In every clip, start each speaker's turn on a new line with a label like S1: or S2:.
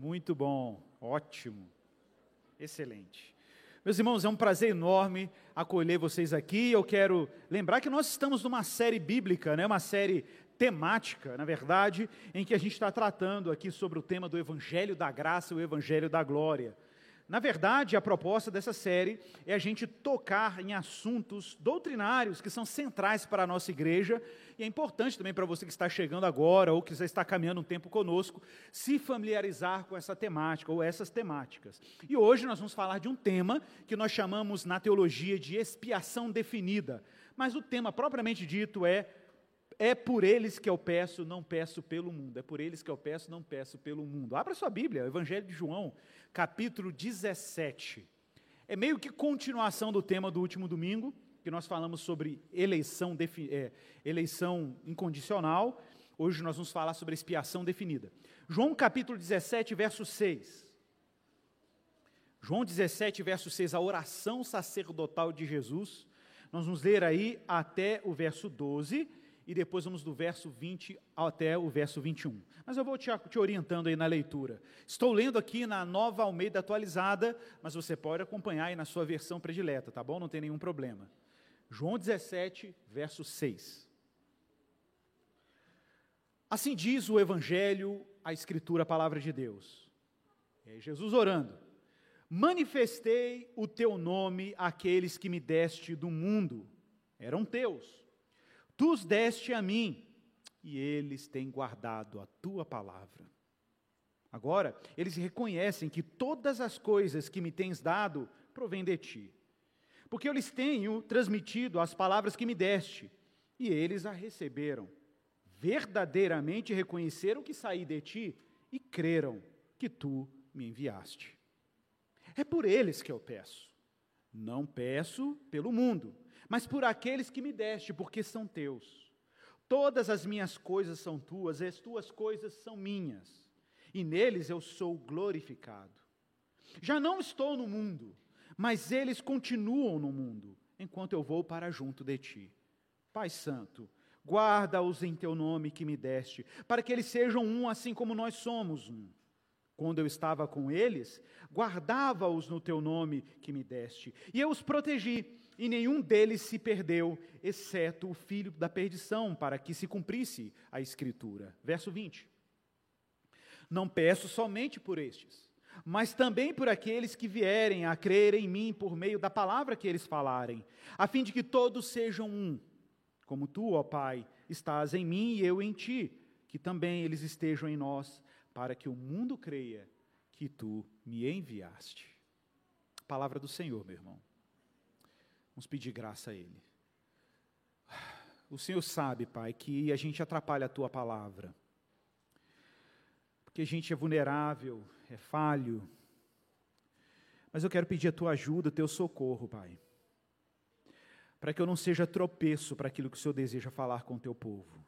S1: Muito bom, ótimo, excelente. Meus irmãos, é um prazer enorme acolher vocês aqui. Eu quero lembrar que nós estamos numa série bíblica, né? uma série temática, na verdade, em que a gente está tratando aqui sobre o tema do Evangelho da Graça e o Evangelho da Glória. Na verdade, a proposta dessa série é a gente tocar em assuntos doutrinários que são centrais para a nossa igreja, e é importante também para você que está chegando agora ou que já está caminhando um tempo conosco, se familiarizar com essa temática ou essas temáticas. E hoje nós vamos falar de um tema que nós chamamos na teologia de expiação definida, mas o tema propriamente dito é é por eles que eu peço, não peço pelo mundo. É por eles que eu peço, não peço pelo mundo. Abra sua Bíblia, Evangelho de João, capítulo 17. É meio que continuação do tema do último domingo, que nós falamos sobre eleição, é, eleição incondicional. Hoje nós vamos falar sobre expiação definida. João capítulo 17, verso 6. João 17, verso 6, a oração sacerdotal de Jesus. Nós vamos ler aí até o verso 12 e depois vamos do verso 20 até o verso 21. Mas eu vou te, te, orientando aí na leitura. Estou lendo aqui na nova Almeida atualizada, mas você pode acompanhar aí na sua versão predileta, tá bom? Não tem nenhum problema. João 17, verso 6. Assim diz o Evangelho, a Escritura, a palavra de Deus. É Jesus orando. Manifestei o teu nome àqueles que me deste do mundo, eram teus Tu os deste a mim, e eles têm guardado a tua palavra. Agora, eles reconhecem que todas as coisas que me tens dado provêm de ti. Porque eu lhes tenho transmitido as palavras que me deste, e eles a receberam. Verdadeiramente reconheceram que saí de ti e creram que tu me enviaste. É por eles que eu peço. Não peço pelo mundo mas por aqueles que me deste, porque são teus. Todas as minhas coisas são tuas, e as tuas coisas são minhas, e neles eu sou glorificado. Já não estou no mundo, mas eles continuam no mundo, enquanto eu vou para junto de ti. Pai Santo, guarda-os em teu nome que me deste, para que eles sejam um assim como nós somos um. Quando eu estava com eles, guardava-os no teu nome que me deste, e eu os protegi e nenhum deles se perdeu, exceto o filho da perdição, para que se cumprisse a Escritura. Verso 20. Não peço somente por estes, mas também por aqueles que vierem a crer em mim por meio da palavra que eles falarem, a fim de que todos sejam um, como tu, ó Pai, estás em mim e eu em ti, que também eles estejam em nós, para que o mundo creia que tu me enviaste. Palavra do Senhor, meu irmão. Vamos pedir graça a Ele. O Senhor sabe, Pai, que a gente atrapalha a Tua palavra. Porque a gente é vulnerável, é falho. Mas eu quero pedir a Tua ajuda, o Teu socorro, Pai. Para que eu não seja tropeço para aquilo que o Senhor deseja falar com o Teu povo.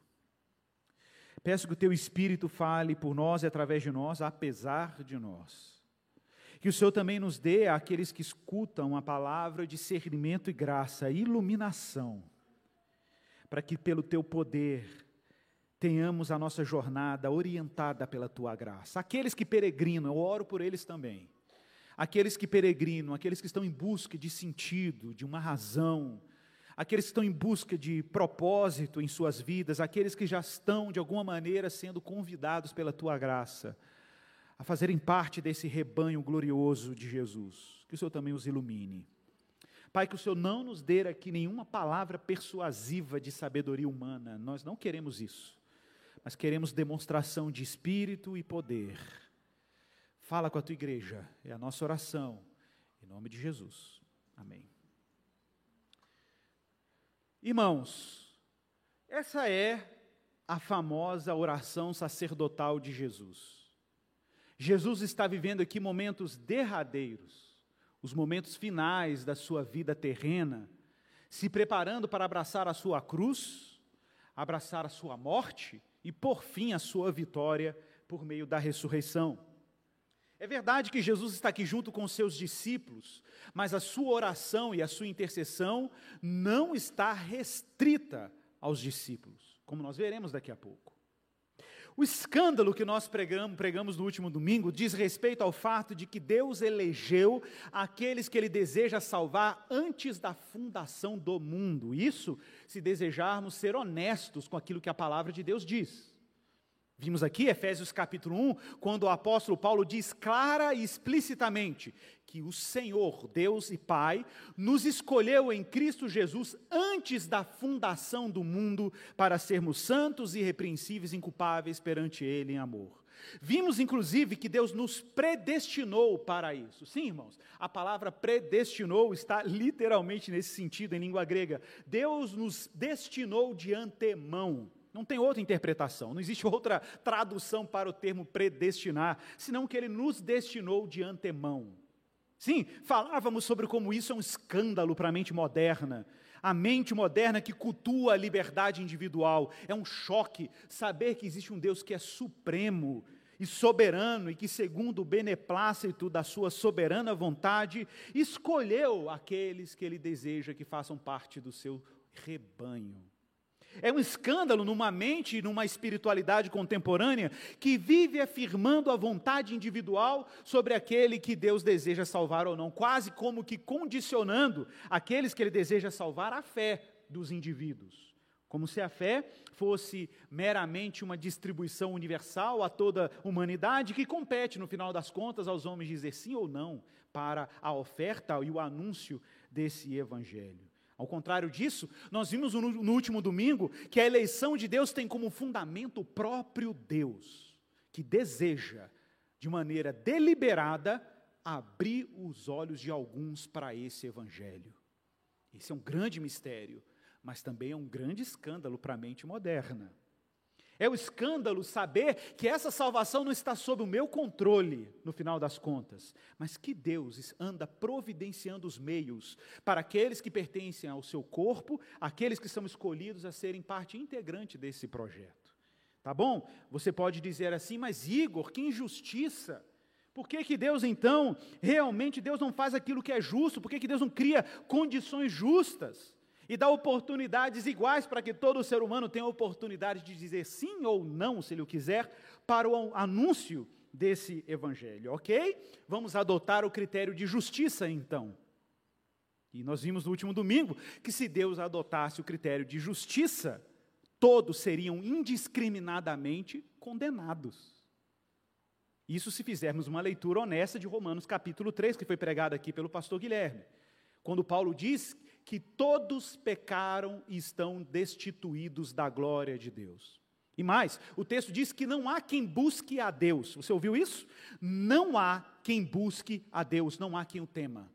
S1: Peço que o Teu Espírito fale por nós e através de nós, apesar de nós. Que o Senhor também nos dê àqueles que escutam a palavra discernimento e graça, iluminação, para que pelo teu poder tenhamos a nossa jornada orientada pela tua graça. Aqueles que peregrinam, eu oro por eles também. Aqueles que peregrinam, aqueles que estão em busca de sentido, de uma razão, aqueles que estão em busca de propósito em suas vidas, aqueles que já estão de alguma maneira sendo convidados pela tua graça a fazerem parte desse rebanho glorioso de Jesus. Que o Senhor também os ilumine. Pai, que o Senhor não nos dê aqui nenhuma palavra persuasiva de sabedoria humana, nós não queremos isso, mas queremos demonstração de espírito e poder. Fala com a tua igreja, é a nossa oração, em nome de Jesus. Amém. Irmãos, essa é a famosa oração sacerdotal de Jesus. Jesus está vivendo aqui momentos derradeiros, os momentos finais da sua vida terrena, se preparando para abraçar a sua cruz, abraçar a sua morte e, por fim, a sua vitória por meio da ressurreição. É verdade que Jesus está aqui junto com seus discípulos, mas a sua oração e a sua intercessão não está restrita aos discípulos, como nós veremos daqui a pouco. O escândalo que nós pregamos, pregamos no último domingo diz respeito ao fato de que Deus elegeu aqueles que Ele deseja salvar antes da fundação do mundo. Isso se desejarmos ser honestos com aquilo que a palavra de Deus diz. Vimos aqui, Efésios capítulo 1, quando o apóstolo Paulo diz clara e explicitamente que o Senhor, Deus e Pai, nos escolheu em Cristo Jesus antes da fundação do mundo para sermos santos, irrepreensíveis, inculpáveis perante Ele em amor. Vimos, inclusive, que Deus nos predestinou para isso. Sim, irmãos, a palavra predestinou está literalmente nesse sentido em língua grega. Deus nos destinou de antemão. Não tem outra interpretação, não existe outra tradução para o termo predestinar, senão que ele nos destinou de antemão. Sim, falávamos sobre como isso é um escândalo para a mente moderna. A mente moderna que cultua a liberdade individual. É um choque saber que existe um Deus que é supremo e soberano e que, segundo o beneplácito da sua soberana vontade, escolheu aqueles que ele deseja que façam parte do seu rebanho. É um escândalo numa mente e numa espiritualidade contemporânea que vive afirmando a vontade individual sobre aquele que Deus deseja salvar ou não, quase como que condicionando aqueles que ele deseja salvar à fé dos indivíduos. Como se a fé fosse meramente uma distribuição universal a toda a humanidade que compete, no final das contas, aos homens dizer sim ou não para a oferta e o anúncio desse evangelho. Ao contrário disso, nós vimos no, último domingo que a eleição de Deus tem como fundamento o próprio Deus, que deseja, de maneira deliberada, abrir os olhos de alguns para esse evangelho. Esse é um grande mistério, mas também é um grande escândalo para a mente moderna. É o escândalo saber que essa salvação não está sob o meu controle, no final das contas, mas que Deus anda providenciando os meios para aqueles que pertencem ao seu corpo, aqueles que são escolhidos a serem parte integrante desse projeto. Tá bom? Você pode dizer assim, mas Igor, que injustiça! Por que, que Deus então, realmente Deus não faz aquilo que é justo? Por que, que Deus não cria condições justas? E dá oportunidades iguais para que todo ser humano tenha oportunidade de dizer sim ou não, se ele o quiser, para o anúncio desse evangelho, ok? Vamos adotar o critério de justiça então. E nós vimos no último domingo que se Deus adotasse o critério de justiça, todos seriam indiscriminadamente condenados. Isso se fizermos uma leitura honesta de Romanos capítulo 3, que foi pregada aqui pelo pastor Guilherme. Quando Paulo diz que todos pecaram e estão destituídos da glória de Deus. E mais, o texto diz que não há quem busque a Deus. Você ouviu isso? Não há quem busque a Deus, não há quem o tema.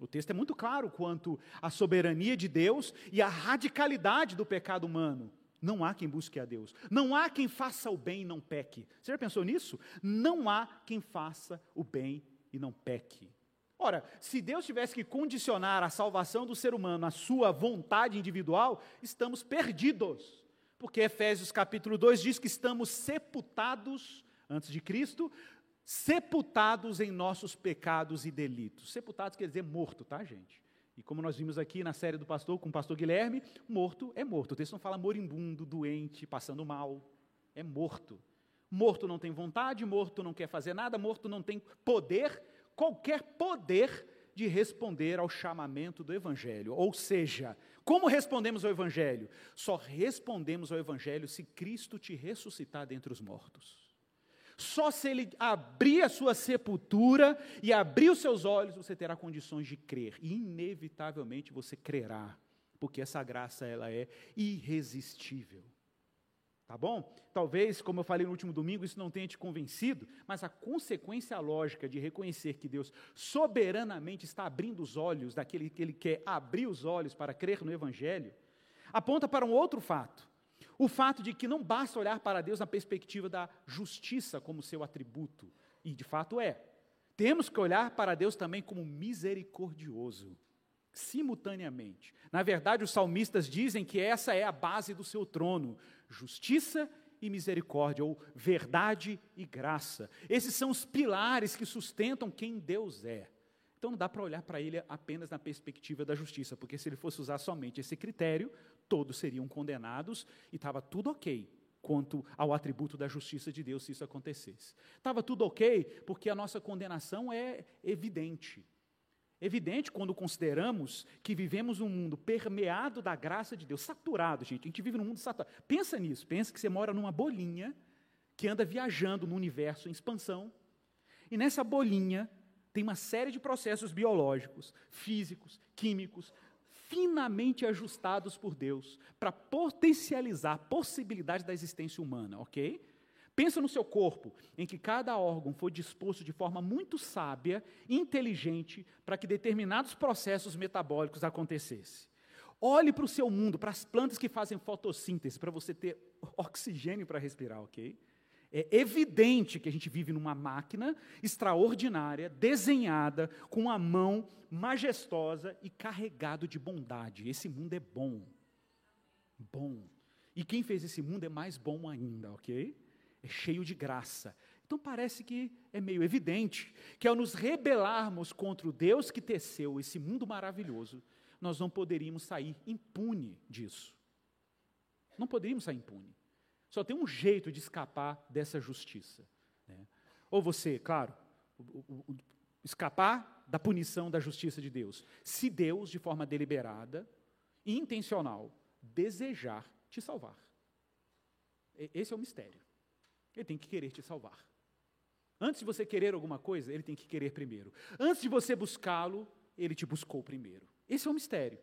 S1: O texto é muito claro quanto à soberania de Deus e à radicalidade do pecado humano. Não há quem busque a Deus. Não há quem faça o bem e não peque. Você já pensou nisso? Não há quem faça o bem e não peque. Ora, se Deus tivesse que condicionar a salvação do ser humano à sua vontade individual, estamos perdidos. Porque Efésios capítulo 2 diz que estamos sepultados antes de Cristo, sepultados em nossos pecados e delitos. Sepultados quer dizer morto, tá, gente? E como nós vimos aqui na série do pastor, com o pastor Guilherme, morto é morto. O texto não fala moribundo, doente, passando mal. É morto. Morto não tem vontade, morto não quer fazer nada, morto não tem poder qualquer poder de responder ao chamamento do Evangelho. Ou seja, como respondemos ao Evangelho? Só respondemos ao Evangelho se Cristo te ressuscitar dentre os mortos. Só se Ele abrir a sua sepultura e abrir os seus olhos, você terá condições de crer. E inevitavelmente você crerá, porque essa graça ela é irresistível. Tá bom? Talvez, como eu falei no último domingo, isso não tenha te convencido, mas a consequência lógica de reconhecer que Deus soberanamente está abrindo os olhos daquele que Ele quer abrir os olhos para crer no Evangelho, aponta para um outro fato. O fato de que não basta olhar para Deus na perspectiva da justiça como seu atributo, e de fato é. Temos que olhar para Deus também como misericordioso simultaneamente. Na verdade, os salmistas dizem que essa é a base do seu trono: justiça e misericórdia, ou verdade e graça. Esses são os pilares que sustentam quem Deus é. Então não dá para olhar para ele apenas na perspectiva da justiça, porque se ele fosse usar somente esse critério, todos seriam condenados e estava tudo ok. quanto ao atributo da justiça de Deus se isso acontecesse. Estava tudo ok, porque a nossa condenação é evidente. Evidente quando consideramos que vivemos um mundo permeado da graça de Deus, saturado, gente. A gente vive num mundo saturado. Pensa nisso, pensa que você mora numa bolinha que anda viajando no universo em expansão. E nessa bolinha tem uma série de processos biológicos, físicos, químicos, finamente ajustados por Deus para potencializar a possibilidade da existência humana, ok? Pensa no seu corpo, em que cada órgão foi disposto de forma muito sábia, inteligente, para que determinados processos metabólicos acontecessem. Olhe para o seu mundo, para as plantas que fazem fotossíntese, para você ter oxigênio para respirar, ok? É evidente que a gente vive numa máquina extraordinária, desenhada, com uma mão majestosa e carregado de bondade. Esse mundo é bom. Bom. E quem fez esse mundo é mais bom ainda, ok? É cheio de graça. Então parece que é meio evidente que ao nos rebelarmos contra o Deus que teceu esse mundo maravilhoso, nós não poderíamos sair impune disso. Não poderíamos sair impune. Só tem um jeito de escapar dessa justiça. Né? Ou você, claro, escapar da punição da justiça de Deus. Se Deus, de forma deliberada e intencional, desejar te salvar. Esse é o mistério. Ele tem que querer te salvar. Antes de você querer alguma coisa, ele tem que querer primeiro. Antes de você buscá-lo, ele te buscou primeiro. Esse é o mistério.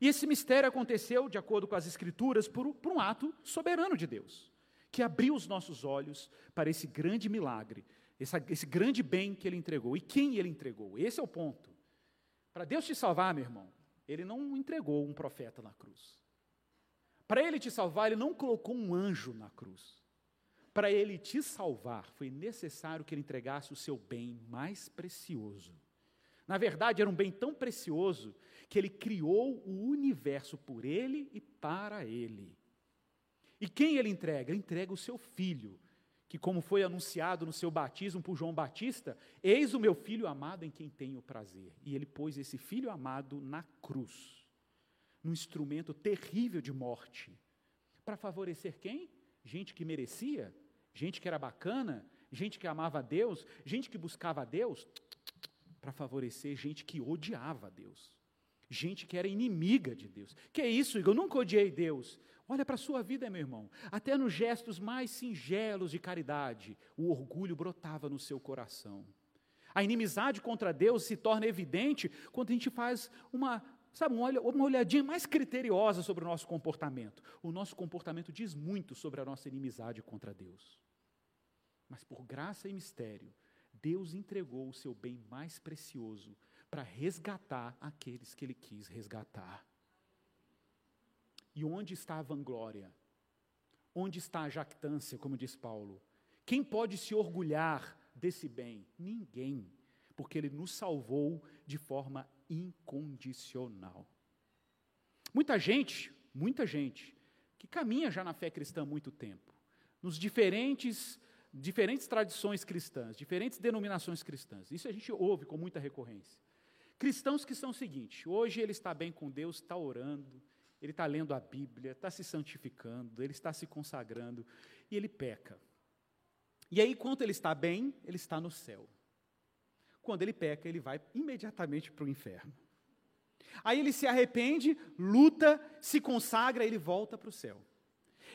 S1: E esse mistério aconteceu, de acordo com as Escrituras, por, por um ato soberano de Deus, que abriu os nossos olhos para esse grande milagre, esse, esse grande bem que ele entregou. E quem ele entregou? Esse é o ponto. Para Deus te salvar, meu irmão, ele não entregou um profeta na cruz. Para ele te salvar, ele não colocou um anjo na cruz. Para ele te salvar, foi necessário que ele entregasse o seu bem mais precioso. Na verdade, era um bem tão precioso que ele criou o universo por ele e para ele. E quem ele entrega? Ele entrega o seu filho, que, como foi anunciado no seu batismo por João Batista, eis o meu filho amado em quem tenho prazer. E ele pôs esse filho amado na cruz, num instrumento terrível de morte, para favorecer quem? Gente que merecia, gente que era bacana, gente que amava a Deus, gente que buscava a Deus, para favorecer gente que odiava a Deus, gente que era inimiga de Deus. Que é isso, Igor? Eu nunca odiei Deus. Olha para a sua vida, meu irmão. Até nos gestos mais singelos de caridade, o orgulho brotava no seu coração. A inimizade contra Deus se torna evidente quando a gente faz uma, sabe, uma olhadinha mais criteriosa sobre o nosso comportamento. O nosso comportamento diz muito sobre a nossa inimizade contra Deus. Mas por graça e mistério, Deus entregou o seu bem mais precioso para resgatar aqueles que ele quis resgatar. E onde está a vanglória? Onde está a jactância, como diz Paulo? Quem pode se orgulhar desse bem? Ninguém, porque ele nos salvou de forma incondicional. Muita gente, muita gente, que caminha já na fé cristã há muito tempo, nos diferentes, diferentes tradições cristãs, diferentes denominações cristãs, isso a gente ouve com muita recorrência. Cristãos que são o seguinte: hoje ele está bem com Deus, está orando, ele está lendo a Bíblia, está se santificando, ele está se consagrando, e ele peca. E aí, enquanto ele está bem, ele está no céu. Quando ele peca, ele vai imediatamente para o inferno. Aí ele se arrepende, luta, se consagra, ele volta para o céu.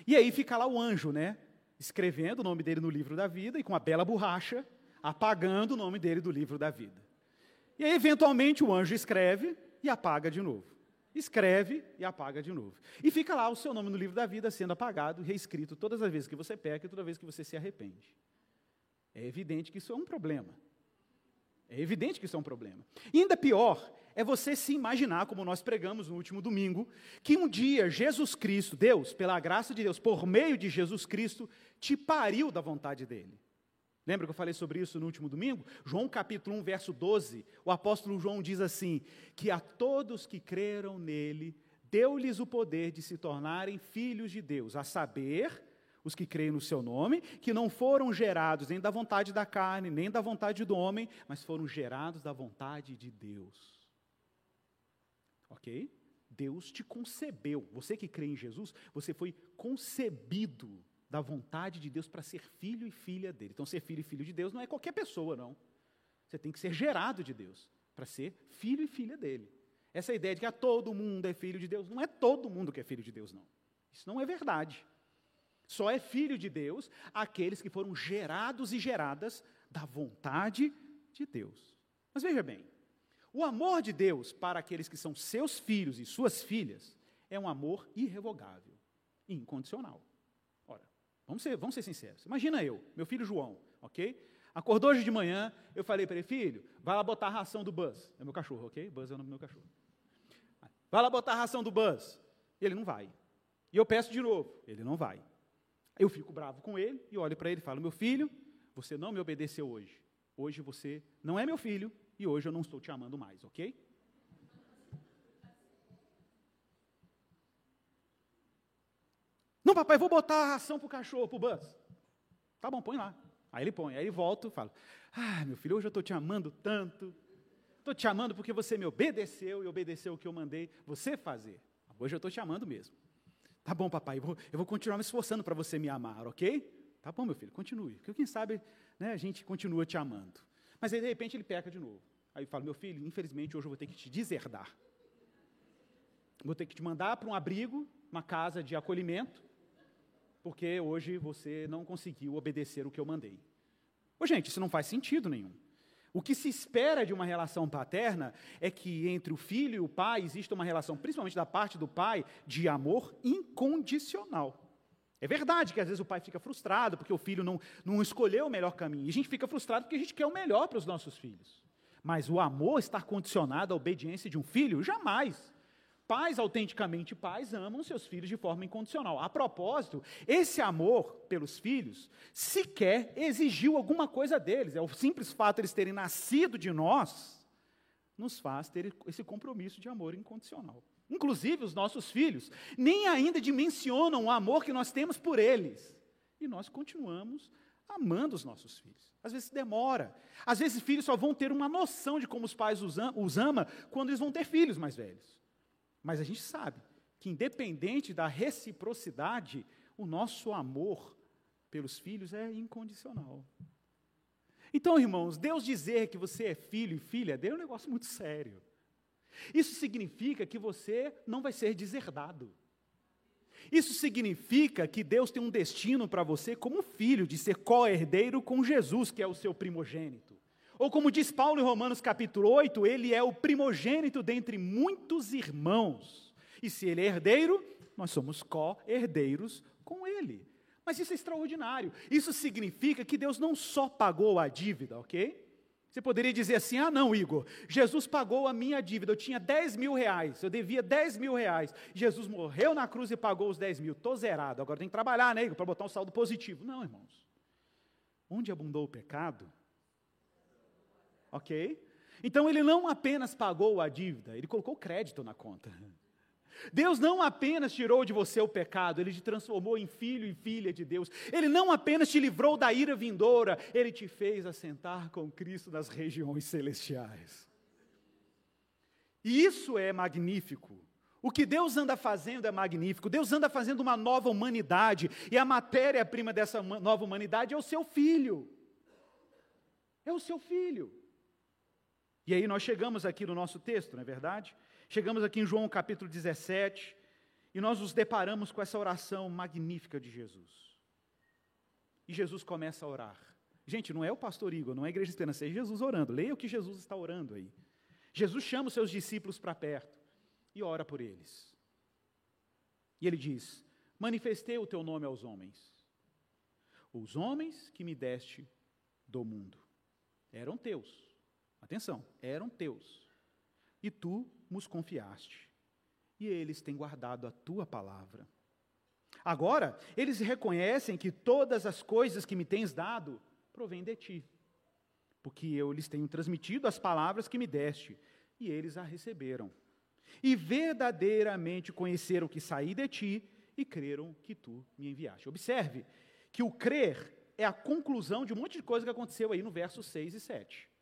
S1: E aí fica lá o anjo, né? Escrevendo o nome dele no livro da vida e com a bela borracha, apagando o nome dele do livro da vida. E aí, eventualmente, o anjo escreve e apaga de novo. Escreve e apaga de novo. E fica lá o seu nome no livro da vida sendo apagado, reescrito todas as vezes que você peca e toda vez que você se arrepende. É evidente que isso é um problema. É evidente que isso é um problema. E ainda pior é você se imaginar, como nós pregamos no último domingo, que um dia Jesus Cristo, Deus, pela graça de Deus, por meio de Jesus Cristo, te pariu da vontade dele. Lembra que eu falei sobre isso no último domingo? João capítulo 1, verso 12, o apóstolo João diz assim: que a todos que creram nele, deu-lhes o poder de se tornarem filhos de Deus, a saber, os que creem no seu nome, que não foram gerados nem da vontade da carne, nem da vontade do homem, mas foram gerados da vontade de Deus. Ok? Deus te concebeu. Você que crê em Jesus, você foi concebido da vontade de Deus para ser filho e filha dele. Então, ser filho e filho de Deus não é qualquer pessoa, não. Você tem que ser gerado de Deus para ser filho e filha dele. Essa ideia de que ah, todo mundo é filho de Deus, não é todo mundo que é filho de Deus, não. Isso não é verdade. Só é filho de Deus aqueles que foram gerados e geradas da vontade de Deus. Mas veja bem, o amor de Deus para aqueles que são seus filhos e suas filhas é um amor irrevogável incondicional. Ora, vamos ser, vamos ser sinceros. Imagina eu, meu filho João, ok? Acordou hoje de manhã, eu falei para ele, filho, vai lá botar a ração do Buzz. É meu cachorro, ok? Buzz é o nome do meu cachorro. Vai lá botar a ração do Buzz. Ele não vai. E eu peço de novo, ele não vai. Eu fico bravo com ele e olho para ele e falo: Meu filho, você não me obedeceu hoje. Hoje você não é meu filho e hoje eu não estou te amando mais, ok? Não, papai, vou botar a ração para o cachorro, para o Buzz. Tá bom, põe lá. Aí ele põe, aí ele volta e fala: Ah, meu filho, hoje eu estou te amando tanto. Estou te amando porque você me obedeceu e obedeceu o que eu mandei você fazer. Hoje eu estou te amando mesmo. Tá bom, papai, eu vou, continuar me esforçando para você me amar, ok? Tá bom, meu filho, continue. Porque quem sabe né, a gente continua te amando. Mas aí, de repente, ele peca de novo. Aí eu falo, meu filho, infelizmente, hoje eu vou ter que te deserdar. Vou ter que te mandar para um abrigo, uma casa de acolhimento, porque hoje você não conseguiu obedecer o que eu mandei. Ô, gente, isso não faz sentido nenhum. O que se espera de uma relação paterna é que entre o filho e o pai exista uma relação, principalmente da parte do pai, de amor incondicional. É verdade que às vezes o pai fica frustrado porque o filho não, não escolheu o melhor caminho. E a gente fica frustrado porque a gente quer o melhor para os nossos filhos. Mas o amor estar condicionado à obediência de um filho? Jamais. Pais autenticamente pais amam seus filhos de forma incondicional. A propósito, esse amor pelos filhos sequer exigiu alguma coisa deles. É o simples fato de eles terem nascido de nós nos faz ter esse compromisso de amor incondicional. Inclusive, os nossos filhos nem ainda dimensionam o amor que nós temos por eles. E nós continuamos amando os nossos filhos. Às vezes demora. Às vezes, filhos só vão ter uma noção de como os pais os, am os amam quando eles vão ter filhos mais velhos. Mas a gente sabe que, independente da reciprocidade, o nosso amor pelos filhos é incondicional. Então, irmãos, Deus dizer que você é filho e filha dele é um negócio muito sério. Isso significa que você não vai ser deserdado. Isso significa que Deus tem um destino para você como filho, de ser co-herdeiro com Jesus, que é o seu primogênito. Ou como diz Paulo em Romanos capítulo 8, ele é o primogênito dentre muitos irmãos. E se ele é herdeiro, nós somos co-herdeiros com ele. Mas isso é extraordinário. Isso significa que Deus não só pagou a dívida, ok? Você poderia dizer assim: ah, não, Igor, Jesus pagou a minha dívida. Eu tinha 10 mil reais, eu devia 10 mil reais. Jesus morreu na cruz e pagou os 10 mil. Estou zerado. Agora tem que trabalhar, né, Igor, para botar um saldo positivo. Não, irmãos. Onde abundou o pecado, ok? Então ele não apenas pagou a dívida, ele colocou crédito na conta. Deus não apenas tirou de você o pecado, ele te transformou em filho e filha de Deus. Ele não apenas te livrou da ira vindoura, ele te fez assentar com Cristo nas regiões celestiais. E isso é magnífico. O que Deus anda fazendo é magnífico. Deus anda fazendo uma nova humanidade, e a matéria-prima dessa nova humanidade é o seu filho. É o seu filho. E aí nós chegamos aqui no nosso texto, não é verdade? Chegamos aqui em João capítulo 17, e nós nos deparamos com essa oração magnífica de Jesus. E Jesus começa a orar. Gente, não é o pastor Igor, não é a igreja esperança, é Jesus orando. Leia o que Jesus está orando aí. Jesus chama os seus discípulos para perto e ora por eles. E ele diz: Manifestei o teu nome aos homens. Os homens que me deste do mundo eram teus Atenção, eram teus. E tu nos confiaste. E eles têm guardado a tua palavra. Agora, eles reconhecem que todas as coisas que me tens dado provêm de ti. Porque eu lhes tenho transmitido as palavras que me deste, e eles a receberam. E verdadeiramente conheceram que saí de ti e creram que tu me enviaste. Observe que o crer é a conclusão de um monte de coisa que aconteceu aí no versos 6 e 7.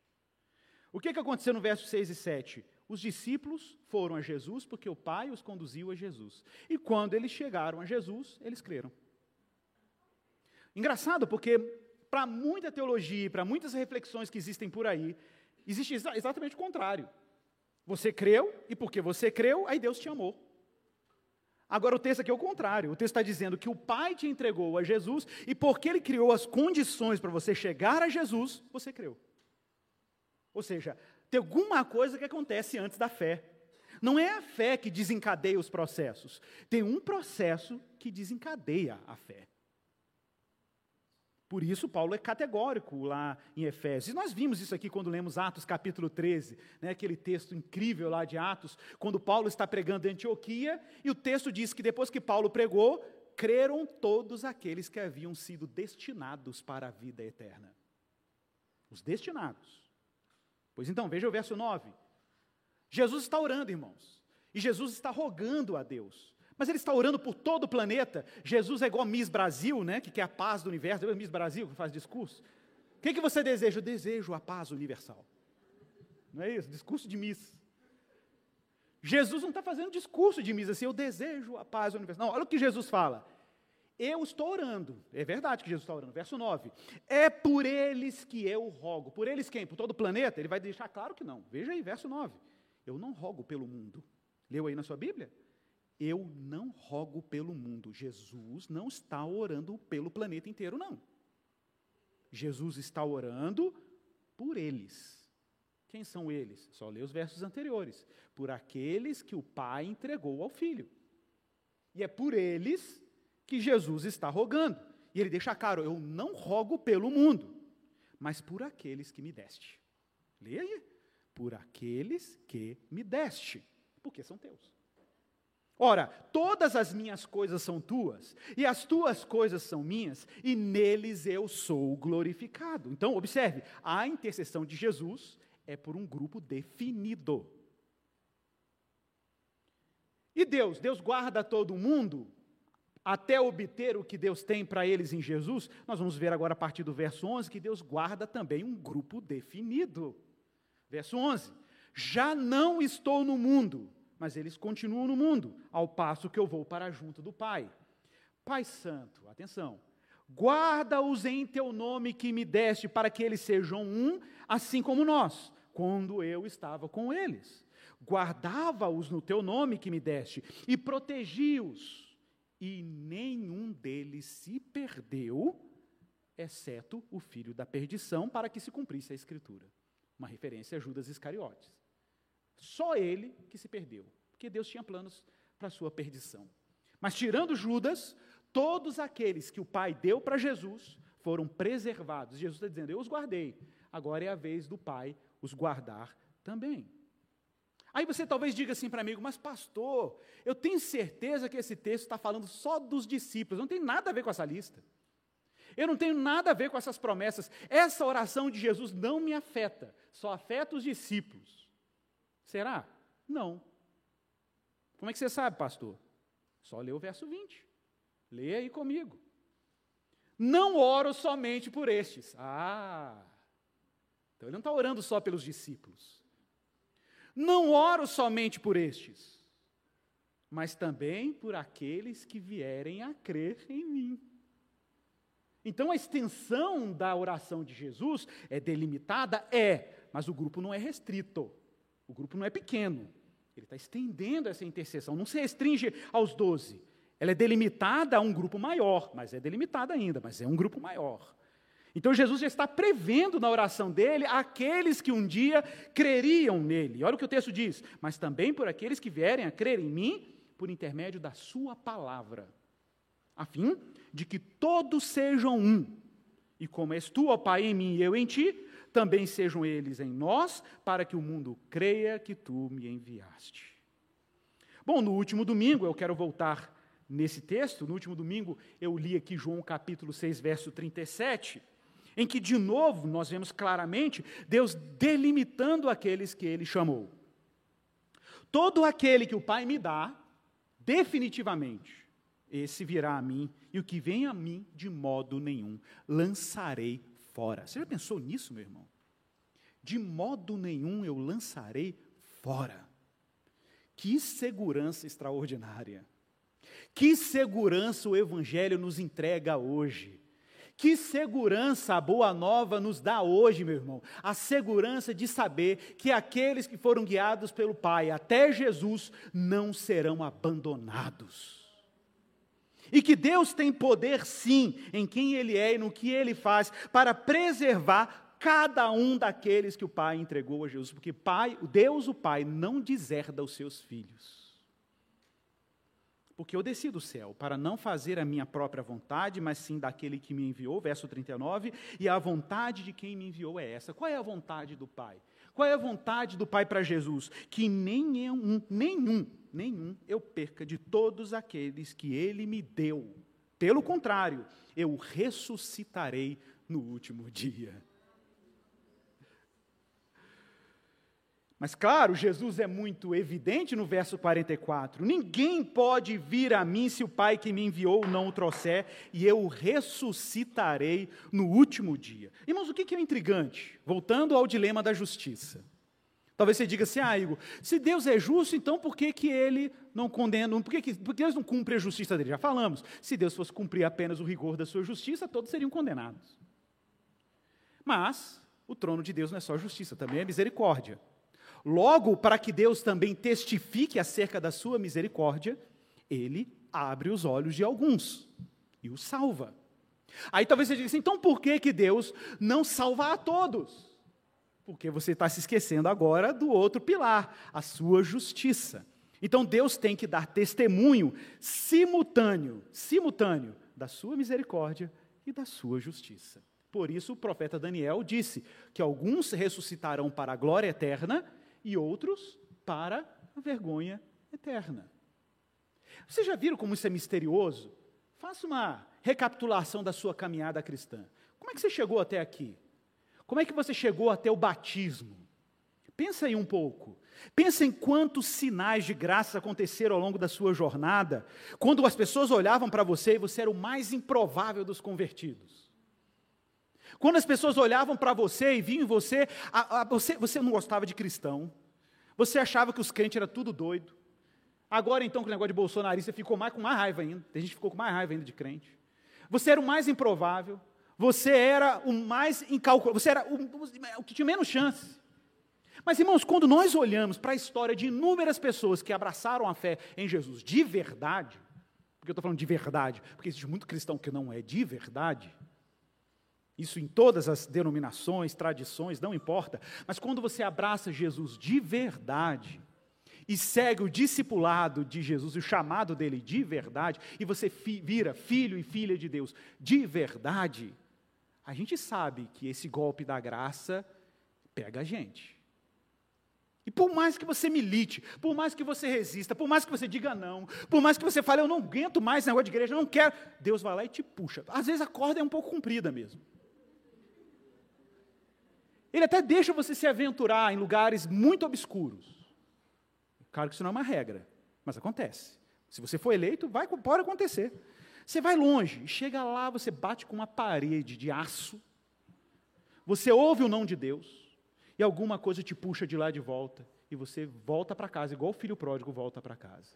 S1: O que, que aconteceu no verso 6 e 7? Os discípulos foram a Jesus porque o Pai os conduziu a Jesus. E quando eles chegaram a Jesus, eles creram. Engraçado, porque para muita teologia, para muitas reflexões que existem por aí, existe exatamente o contrário. Você creu, e porque você creu, aí Deus te amou. Agora o texto aqui é o contrário. O texto está dizendo que o Pai te entregou a Jesus, e porque Ele criou as condições para você chegar a Jesus, você creu. Ou seja, tem alguma coisa que acontece antes da fé. Não é a fé que desencadeia os processos. Tem um processo que desencadeia a fé. Por isso, Paulo é categórico lá em Efésios. E nós vimos isso aqui quando lemos Atos capítulo 13, né, aquele texto incrível lá de Atos, quando Paulo está pregando em Antioquia, e o texto diz que depois que Paulo pregou, creram todos aqueles que haviam sido destinados para a vida eterna. Os destinados. Pois então, veja o verso 9. Jesus está orando, irmãos, e Jesus está rogando a Deus mas ele está orando por todo o planeta. Jesus é igual Miss Brasil, né? Que quer a paz do universo. Miss Brasil que faz discurso. O que, que você deseja? Eu desejo a paz universal. Não é isso? Discurso de Miss. Jesus não está fazendo discurso de Miss assim, eu desejo a paz universal. Não, olha o que Jesus fala. Eu estou orando. É verdade que Jesus está orando. Verso 9. É por eles que eu rogo. Por eles quem? Por todo o planeta? Ele vai deixar claro que não. Veja aí, verso 9. Eu não rogo pelo mundo. Leu aí na sua Bíblia? Eu não rogo pelo mundo. Jesus não está orando pelo planeta inteiro, não. Jesus está orando por eles. Quem são eles? Só lê os versos anteriores. Por aqueles que o Pai entregou ao Filho. E é por eles que Jesus está rogando. E ele deixa claro: eu não rogo pelo mundo, mas por aqueles que me deste. Leia aí. Por aqueles que me deste, porque são teus. Ora, todas as minhas coisas são tuas, e as tuas coisas são minhas, e neles eu sou glorificado. Então, observe, a intercessão de Jesus é por um grupo definido. E Deus, Deus guarda todo mundo até obter o que Deus tem para eles em Jesus. Nós vamos ver agora a partir do verso 11 que Deus guarda também um grupo definido. Verso 11: Já não estou no mundo, mas eles continuam no mundo, ao passo que eu vou para junto do Pai. Pai Santo, atenção, guarda-os em teu nome que me deste, para que eles sejam um, assim como nós, quando eu estava com eles. Guardava-os no teu nome que me deste, e protegi-os, e nenhum deles se perdeu, exceto o filho da perdição, para que se cumprisse a Escritura. Uma referência a Judas Iscariotes. Só ele que se perdeu, porque Deus tinha planos para a sua perdição. Mas tirando Judas, todos aqueles que o Pai deu para Jesus foram preservados. Jesus está dizendo: Eu os guardei, agora é a vez do Pai os guardar também. Aí você talvez diga assim para mim, mas pastor, eu tenho certeza que esse texto está falando só dos discípulos, não tem nada a ver com essa lista. Eu não tenho nada a ver com essas promessas. Essa oração de Jesus não me afeta, só afeta os discípulos. Será? Não. Como é que você sabe, pastor? Só lê o verso 20. Leia aí comigo. Não oro somente por estes. Ah! Então ele não está orando só pelos discípulos. Não oro somente por estes, mas também por aqueles que vierem a crer em mim. Então a extensão da oração de Jesus é delimitada? É, mas o grupo não é restrito. O grupo não é pequeno. Ele está estendendo essa intercessão. Não se restringe aos doze. Ela é delimitada a um grupo maior, mas é delimitada ainda, mas é um grupo maior. Então Jesus já está prevendo na oração dele aqueles que um dia creriam nele. Olha o que o texto diz: mas também por aqueles que vierem a crer em mim por intermédio da sua palavra, a fim de que todos sejam um. E como és tu, ó Pai, em mim e eu em ti, também sejam eles em nós, para que o mundo creia que tu me enviaste. Bom, no último domingo, eu quero voltar nesse texto, no último domingo eu li aqui João capítulo 6, verso 37, em que de novo nós vemos claramente Deus delimitando aqueles que ele chamou. Todo aquele que o Pai me dá, definitivamente, esse virá a mim, e o que vem a mim, de modo nenhum, lançarei fora. Você já pensou nisso, meu irmão? De modo nenhum eu lançarei fora. Que segurança extraordinária. Que segurança o Evangelho nos entrega hoje. Que segurança a boa nova nos dá hoje, meu irmão? A segurança de saber que aqueles que foram guiados pelo Pai até Jesus não serão abandonados. E que Deus tem poder, sim, em quem Ele é e no que Ele faz, para preservar cada um daqueles que o Pai entregou a Jesus. Porque Pai, Deus, o Pai, não deserda os seus filhos. Porque eu desci do céu para não fazer a minha própria vontade, mas sim daquele que me enviou, verso 39, e a vontade de quem me enviou é essa. Qual é a vontade do Pai? Qual é a vontade do Pai para Jesus? Que nenhum, nenhum, nenhum eu perca de todos aqueles que Ele me deu. Pelo contrário, eu ressuscitarei no último dia. Mas claro, Jesus é muito evidente no verso 44. Ninguém pode vir a mim se o Pai que me enviou não o trouxer, e eu o ressuscitarei no último dia. Irmãos, o que é intrigante? Voltando ao dilema da justiça. Talvez você diga assim, ah, Igor, se Deus é justo, então por que, que ele não condena, por que, que por Deus não cumpre a justiça dele? Já falamos, se Deus fosse cumprir apenas o rigor da sua justiça, todos seriam condenados. Mas o trono de Deus não é só justiça, também é misericórdia. Logo, para que Deus também testifique acerca da sua misericórdia, ele abre os olhos de alguns e os salva. Aí talvez você diga assim, então por que, que Deus não salva a todos? Porque você está se esquecendo agora do outro pilar, a sua justiça. Então Deus tem que dar testemunho simultâneo, simultâneo da sua misericórdia e da sua justiça. Por isso o profeta Daniel disse que alguns ressuscitarão para a glória eterna e outros para a vergonha eterna. Vocês já viram como isso é misterioso? Faça uma recapitulação da sua caminhada cristã. Como é que você chegou até aqui? Como é que você chegou até o batismo? Pensa aí um pouco. Pensa em quantos sinais de graça aconteceram ao longo da sua jornada, quando as pessoas olhavam para você e você era o mais improvável dos convertidos. Quando as pessoas olhavam para você e viam você, a, a, você, você não gostava de cristão, você achava que os crentes eram tudo doido. Agora, então, com o negócio de bolsonarista, ficou mais, com mais raiva ainda. Tem gente que ficou com mais raiva ainda de crente. Você era o mais improvável, você era o mais incalculável, você era o, o que tinha menos chance. Mas, irmãos, quando nós olhamos para a história de inúmeras pessoas que abraçaram a fé em Jesus de verdade, porque eu estou falando de verdade, porque existe muito cristão que não é de verdade, isso em todas as denominações, tradições, não importa. Mas quando você abraça Jesus de verdade e segue o discipulado de Jesus, o chamado dele de verdade, e você fi, vira filho e filha de Deus de verdade, a gente sabe que esse golpe da graça pega a gente. E por mais que você milite, por mais que você resista, por mais que você diga não, por mais que você fale, eu não aguento mais esse negócio de igreja, eu não quero, Deus vai lá e te puxa. Às vezes a corda é um pouco comprida mesmo. Ele até deixa você se aventurar em lugares muito obscuros. Claro que isso não é uma regra, mas acontece. Se você for eleito, vai, pode acontecer. Você vai longe, chega lá, você bate com uma parede de aço, você ouve o não de Deus, e alguma coisa te puxa de lá de volta, e você volta para casa, igual o filho pródigo volta para casa.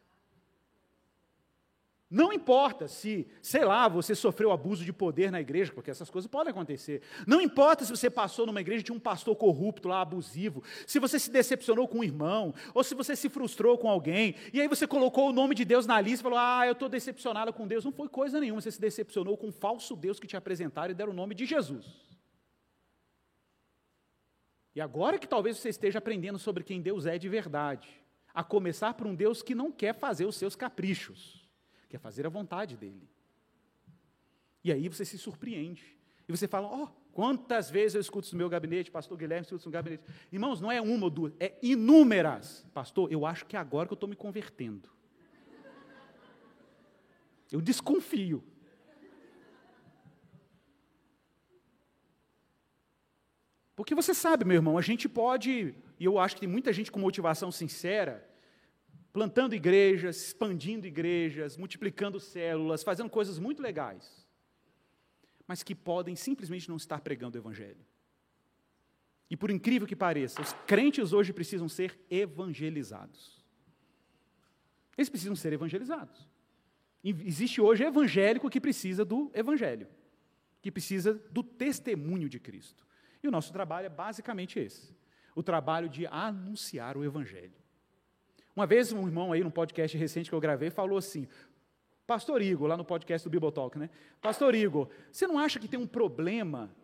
S1: Não importa se, sei lá, você sofreu abuso de poder na igreja, porque essas coisas podem acontecer. Não importa se você passou numa igreja e tinha um pastor corrupto lá, abusivo, se você se decepcionou com um irmão, ou se você se frustrou com alguém, e aí você colocou o nome de Deus na lista e falou: Ah, eu estou decepcionado com Deus. Não foi coisa nenhuma, você se decepcionou com um falso Deus que te apresentaram e deram o nome de Jesus. E agora que talvez você esteja aprendendo sobre quem Deus é de verdade, a começar por um Deus que não quer fazer os seus caprichos quer fazer a vontade dele. E aí você se surpreende. E você fala: Ó, oh, quantas vezes eu escuto no meu gabinete, pastor Guilherme escuta isso no gabinete. Irmãos, não é uma ou duas, é inúmeras. Pastor, eu acho que é agora que eu estou me convertendo. Eu desconfio. Porque você sabe, meu irmão, a gente pode, e eu acho que tem muita gente com motivação sincera, plantando igrejas, expandindo igrejas, multiplicando células, fazendo coisas muito legais, mas que podem simplesmente não estar pregando o Evangelho. E por incrível que pareça, os crentes hoje precisam ser evangelizados. Eles precisam ser evangelizados. Existe hoje evangélico que precisa do Evangelho, que precisa do testemunho de Cristo. E o nosso trabalho é basicamente esse: o trabalho de anunciar o Evangelho. Uma vez um irmão aí, num podcast recente que eu gravei, falou assim: Pastor Igor, lá no podcast do Bibotalk, né? Pastor Igor, você não acha que tem um problema?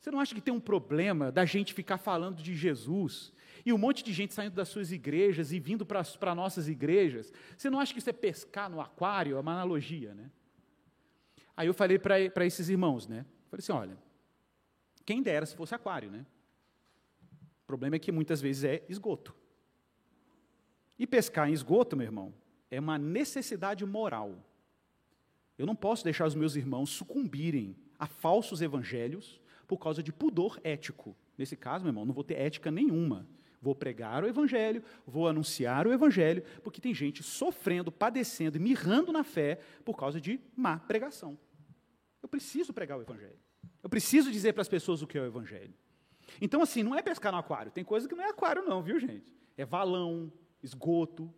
S1: Você não acha que tem um problema da gente ficar falando de Jesus e um monte de gente saindo das suas igrejas e vindo para nossas igrejas? Você não acha que isso é pescar no aquário? É uma analogia, né? Aí eu falei para esses irmãos, né? Falei assim: olha, quem dera se fosse aquário, né? O problema é que muitas vezes é esgoto. E pescar em esgoto, meu irmão, é uma necessidade moral. Eu não posso deixar os meus irmãos sucumbirem a falsos evangelhos por causa de pudor ético. Nesse caso, meu irmão, não vou ter ética nenhuma. Vou pregar o evangelho, vou anunciar o evangelho, porque tem gente sofrendo, padecendo e mirrando na fé por causa de má pregação. Eu preciso pregar o evangelho. Eu preciso dizer para as pessoas o que é o evangelho. Então, assim, não é pescar no aquário. Tem coisa que não é aquário, não, viu, gente? É valão, esgoto,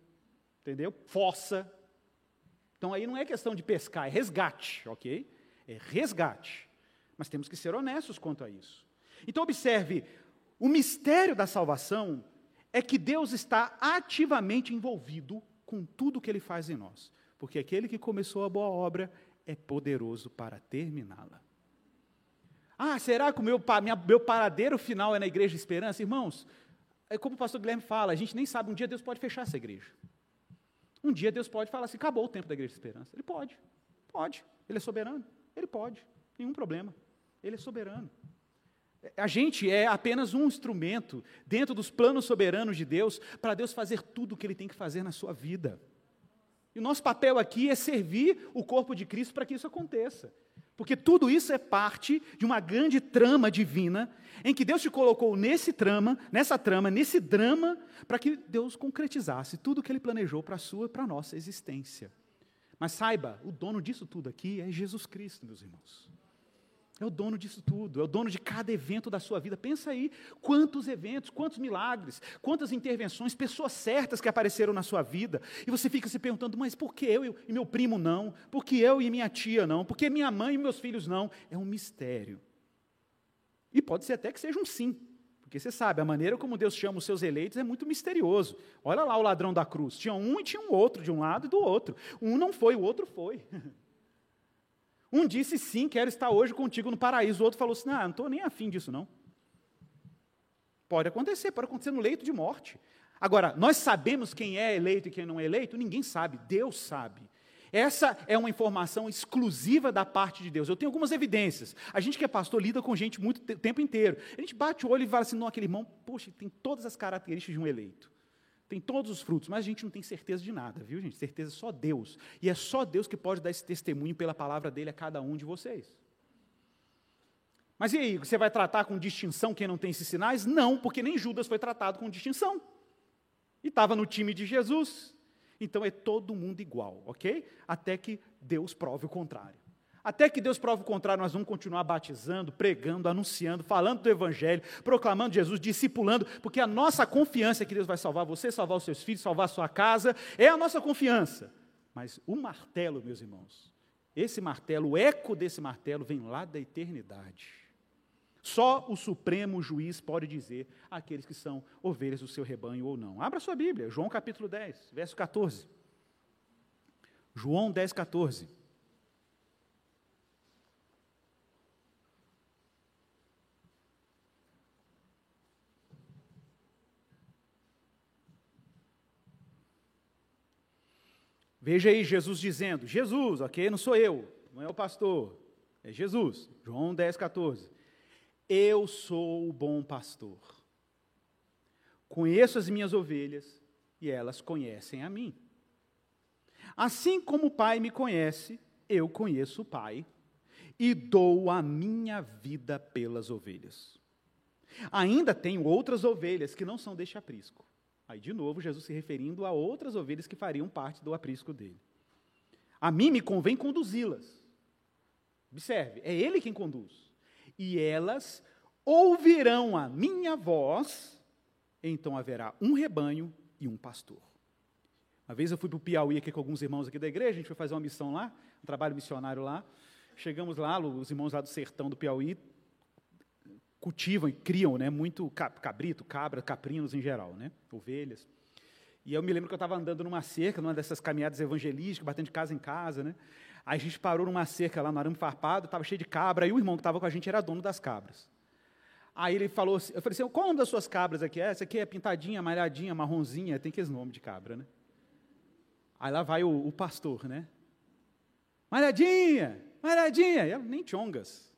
S1: entendeu? Fossa. Então aí não é questão de pescar, é resgate, ok? É resgate. Mas temos que ser honestos quanto a isso. Então observe, o mistério da salvação é que Deus está ativamente envolvido com tudo que Ele faz em nós. Porque aquele que começou a boa obra é poderoso para terminá-la. Ah, será que o meu, meu paradeiro final é na Igreja Esperança? Irmãos, é como o pastor Guilherme fala, a gente nem sabe, um dia Deus pode fechar essa igreja. Um dia Deus pode falar assim, acabou o tempo da igreja de esperança. Ele pode, pode. Ele é soberano, ele pode, nenhum problema. Ele é soberano. A gente é apenas um instrumento dentro dos planos soberanos de Deus para Deus fazer tudo o que Ele tem que fazer na sua vida. E o nosso papel aqui é servir o corpo de Cristo para que isso aconteça. Porque tudo isso é parte de uma grande trama divina, em que Deus te colocou nesse trama, nessa trama, nesse drama, para que Deus concretizasse tudo o que Ele planejou para a sua e para a nossa existência. Mas saiba, o dono disso tudo aqui é Jesus Cristo, meus irmãos. É o dono disso tudo, é o dono de cada evento da sua vida. Pensa aí, quantos eventos, quantos milagres, quantas intervenções, pessoas certas que apareceram na sua vida. E você fica se perguntando, mas por que eu e meu primo não? Por que eu e minha tia não? Por que minha mãe e meus filhos não? É um mistério. E pode ser até que seja um sim. Porque você sabe, a maneira como Deus chama os seus eleitos é muito misterioso. Olha lá o ladrão da cruz. Tinha um e tinha um outro, de um lado e do outro. Um não foi, o outro foi. Um disse sim, quero estar hoje contigo no paraíso. O outro falou assim: não, não estou nem afim disso, não. Pode acontecer, pode acontecer no leito de morte. Agora, nós sabemos quem é eleito e quem não é eleito? Ninguém sabe, Deus sabe. Essa é uma informação exclusiva da parte de Deus. Eu tenho algumas evidências. A gente que é pastor lida com gente muito tempo inteiro. A gente bate o olho e fala assim: não, aquele irmão, poxa, tem todas as características de um eleito tem todos os frutos, mas a gente não tem certeza de nada, viu, gente? Certeza só Deus. E é só Deus que pode dar esse testemunho pela palavra dele a cada um de vocês. Mas e aí, você vai tratar com distinção quem não tem esses sinais? Não, porque nem Judas foi tratado com distinção. E estava no time de Jesus. Então é todo mundo igual, ok? Até que Deus prove o contrário. Até que Deus prove o contrário, nós vamos continuar batizando, pregando, anunciando, falando do Evangelho, proclamando Jesus, discipulando, porque a nossa confiança é que Deus vai salvar você, salvar os seus filhos, salvar a sua casa, é a nossa confiança. Mas o martelo, meus irmãos, esse martelo, o eco desse martelo vem lá da eternidade. Só o Supremo Juiz pode dizer àqueles que são ovelhas do seu rebanho ou não. Abra sua Bíblia, João capítulo 10, verso 14. João 10, 14. Veja aí Jesus dizendo: Jesus, ok? Não sou eu, não é o pastor, é Jesus. João 10, 14. Eu sou o bom pastor. Conheço as minhas ovelhas e elas conhecem a mim. Assim como o Pai me conhece, eu conheço o Pai e dou a minha vida pelas ovelhas. Ainda tenho outras ovelhas que não são deste aprisco. Aí, de novo, Jesus se referindo a outras ovelhas que fariam parte do aprisco dele. A mim me convém conduzi-las. Observe, é ele quem conduz. E elas ouvirão a minha voz, então haverá um rebanho e um pastor. Uma vez eu fui para o Piauí aqui com alguns irmãos aqui da igreja, a gente foi fazer uma missão lá, um trabalho missionário lá, Chegamos lá, os irmãos lá do sertão do Piauí cultivam e criam né, muito cabrito, cabra, caprinos em geral, né, ovelhas. E eu me lembro que eu estava andando numa cerca, numa dessas caminhadas evangelísticas, batendo de casa em casa, né? Aí a gente parou numa cerca lá no arame farpado, estava cheio de cabra, e o irmão que estava com a gente era dono das cabras. Aí ele falou assim, eu falei assim, qual é o nome das suas cabras aqui? Essa aqui é pintadinha, malhadinha, marronzinha, tem que esse nome de cabra, né? Aí lá vai o, o pastor, né? Malhadinha, malhadinha, e nem chongas.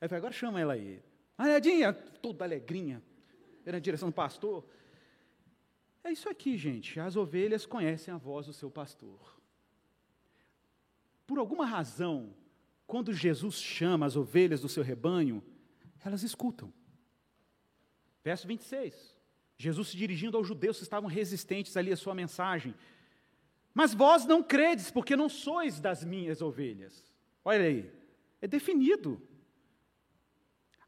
S1: Aí falei, agora chama ela aí. Malhadinha, toda alegrinha, era na direção do pastor. É isso aqui, gente. As ovelhas conhecem a voz do seu pastor. Por alguma razão, quando Jesus chama as ovelhas do seu rebanho, elas escutam. Verso 26. Jesus se dirigindo aos judeus que estavam resistentes ali à sua mensagem. Mas vós não credes, porque não sois das minhas ovelhas. Olha aí, é definido.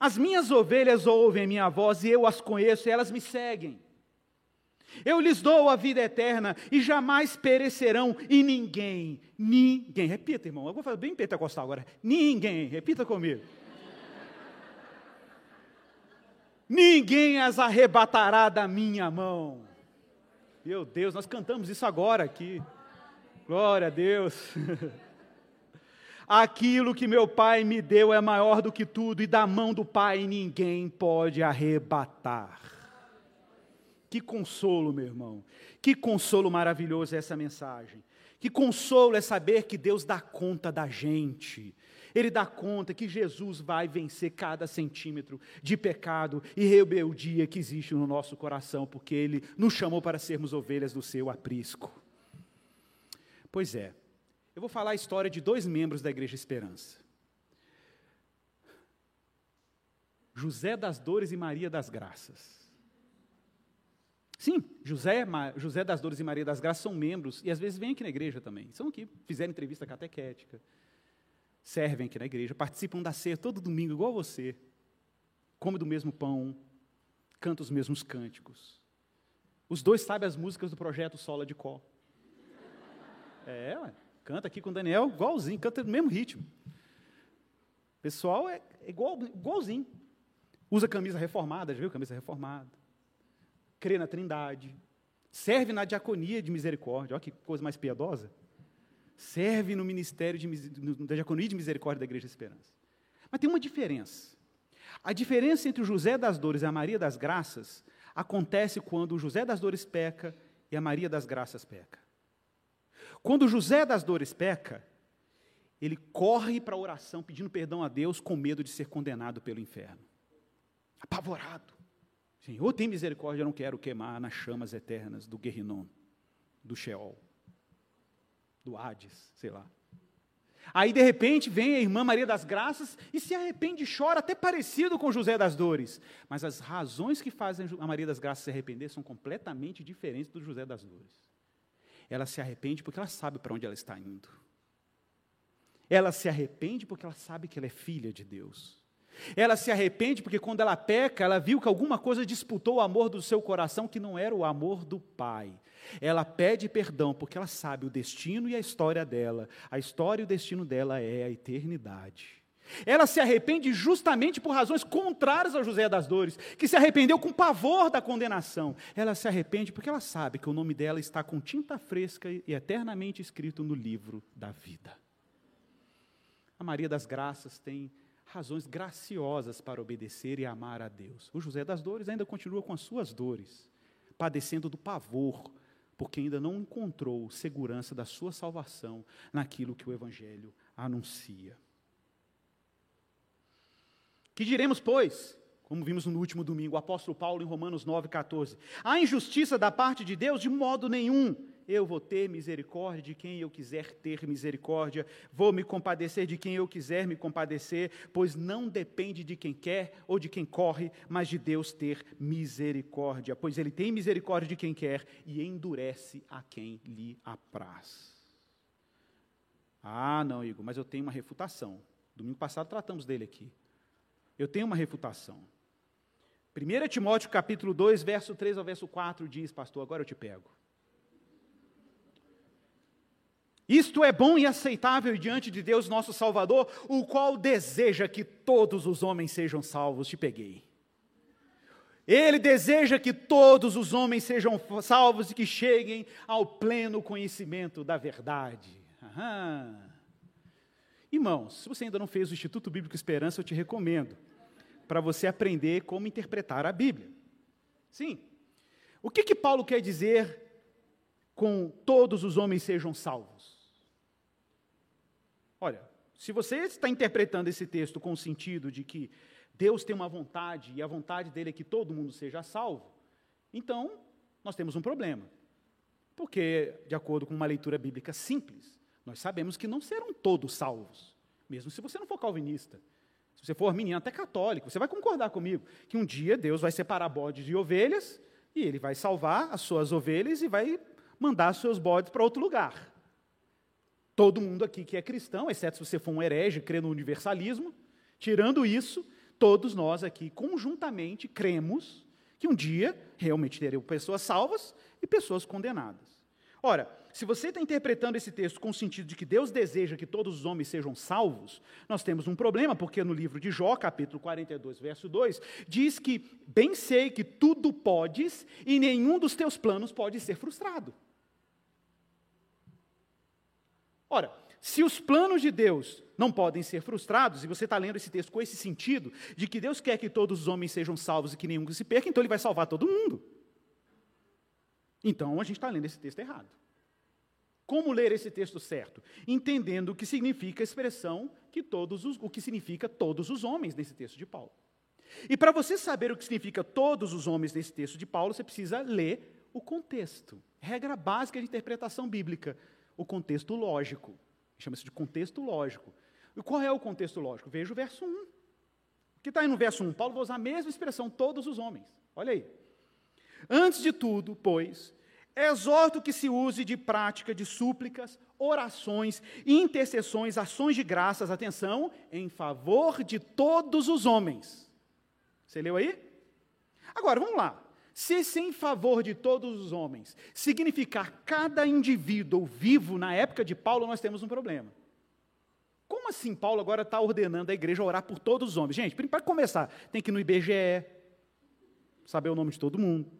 S1: As minhas ovelhas ouvem minha voz e eu as conheço e elas me seguem. Eu lhes dou a vida eterna e jamais perecerão, e ninguém, ninguém, repita, irmão, eu vou fazer bem pentecostal agora. Ninguém, repita comigo. ninguém as arrebatará da minha mão. Meu Deus, nós cantamos isso agora aqui. Glória a Deus. Aquilo que meu Pai me deu é maior do que tudo, e da mão do Pai ninguém pode arrebatar. Que consolo, meu irmão. Que consolo maravilhoso é essa mensagem. Que consolo é saber que Deus dá conta da gente. Ele dá conta que Jesus vai vencer cada centímetro de pecado e rebeldia que existe no nosso coração, porque Ele nos chamou para sermos ovelhas do seu aprisco. Pois é, eu vou falar a história de dois membros da Igreja Esperança: José das Dores e Maria das Graças. Sim, José, José das Dores e Maria das Graças são membros, e às vezes vêm aqui na igreja também. São aqui, fizeram entrevista catequética, servem aqui na igreja, participam da ceia todo domingo, igual você. Come do mesmo pão, canta os mesmos cânticos. Os dois sabem as músicas do projeto Sola de Có. É, ué, canta aqui com o Daniel, igualzinho, canta no mesmo ritmo. O pessoal é igual, igualzinho. Usa camisa reformada, já viu camisa reformada? crê na Trindade, serve na diaconia de misericórdia, olha que coisa mais piedosa. Serve no ministério de, da diaconia de misericórdia da Igreja de Esperança. Mas tem uma diferença. A diferença entre o José das Dores e a Maria das Graças acontece quando o José das Dores peca e a Maria das Graças peca. Quando José das Dores peca, ele corre para a oração pedindo perdão a Deus com medo de ser condenado pelo inferno. Apavorado. Senhor, tem misericórdia, eu não quero queimar nas chamas eternas do Guerrinon, do Sheol, do Hades, sei lá. Aí, de repente, vem a irmã Maria das Graças e se arrepende e chora, até parecido com José das Dores. Mas as razões que fazem a Maria das Graças se arrepender são completamente diferentes do José das Dores. Ela se arrepende porque ela sabe para onde ela está indo. Ela se arrepende porque ela sabe que ela é filha de Deus. Ela se arrepende porque quando ela peca, ela viu que alguma coisa disputou o amor do seu coração que não era o amor do Pai. Ela pede perdão porque ela sabe o destino e a história dela. A história e o destino dela é a eternidade. Ela se arrepende justamente por razões contrárias ao José das Dores, que se arrependeu com pavor da condenação. Ela se arrepende porque ela sabe que o nome dela está com tinta fresca e eternamente escrito no livro da vida. A Maria das Graças tem razões graciosas para obedecer e amar a Deus. O José das Dores ainda continua com as suas dores, padecendo do pavor, porque ainda não encontrou segurança da sua salvação naquilo que o Evangelho anuncia. Que diremos, pois? Como vimos no último domingo, o apóstolo Paulo em Romanos 9,14. A injustiça da parte de Deus, de modo nenhum eu vou ter misericórdia de quem eu quiser ter misericórdia, vou me compadecer de quem eu quiser me compadecer, pois não depende de quem quer ou de quem corre, mas de Deus ter misericórdia, pois Ele tem misericórdia de quem quer e endurece a quem lhe apraz. Ah, não, Igor, mas eu tenho uma refutação. Domingo passado tratamos dele aqui. Eu tenho uma refutação. 1 Timóteo capítulo 2, verso 3 ao verso 4 diz, pastor, agora eu te pego. Isto é bom e aceitável diante de Deus, nosso Salvador, o qual deseja que todos os homens sejam salvos. Te peguei. Ele deseja que todos os homens sejam salvos e que cheguem ao pleno conhecimento da verdade. Aham. Irmãos, se você ainda não fez o Instituto Bíblico Esperança, eu te recomendo, para você aprender como interpretar a Bíblia. Sim. O que, que Paulo quer dizer com todos os homens sejam salvos? Olha, se você está interpretando esse texto com o sentido de que Deus tem uma vontade e a vontade dele é que todo mundo seja salvo, então nós temos um problema. Porque, de acordo com uma leitura bíblica simples, nós sabemos que não serão todos salvos, mesmo se você não for calvinista. Se você for menino até católico, você vai concordar comigo que um dia Deus vai separar bodes e ovelhas e ele vai salvar as suas ovelhas e vai mandar seus bodes para outro lugar. Todo mundo aqui que é cristão, exceto se você for um herege, crê no universalismo, tirando isso, todos nós aqui conjuntamente cremos que um dia realmente teremos pessoas salvas e pessoas condenadas. Ora, se você está interpretando esse texto com o sentido de que Deus deseja que todos os homens sejam salvos, nós temos um problema, porque no livro de Jó, capítulo 42, verso 2, diz que bem sei que tudo podes e nenhum dos teus planos pode ser frustrado. Ora, se os planos de Deus não podem ser frustrados, e você está lendo esse texto com esse sentido, de que Deus quer que todos os homens sejam salvos e que nenhum se perca, então Ele vai salvar todo mundo. Então a gente está lendo esse texto errado. Como ler esse texto certo? Entendendo o que significa a expressão que todos os, o que significa todos os homens nesse texto de Paulo. E para você saber o que significa todos os homens nesse texto de Paulo, você precisa ler o contexto. Regra básica de interpretação bíblica, o contexto lógico. Chama-se de contexto lógico. E qual é o contexto lógico? Veja o verso 1. O que está aí no verso 1? Paulo vai usar a mesma expressão, todos os homens. Olha aí. Antes de tudo, pois, Exorto que se use de prática de súplicas, orações, intercessões, ações de graças, atenção, em favor de todos os homens. Você leu aí? Agora, vamos lá. Se esse em favor de todos os homens significar cada indivíduo vivo na época de Paulo, nós temos um problema. Como assim Paulo agora está ordenando a igreja orar por todos os homens? Gente, para começar, tem que ir no IBGE, saber o nome de todo mundo.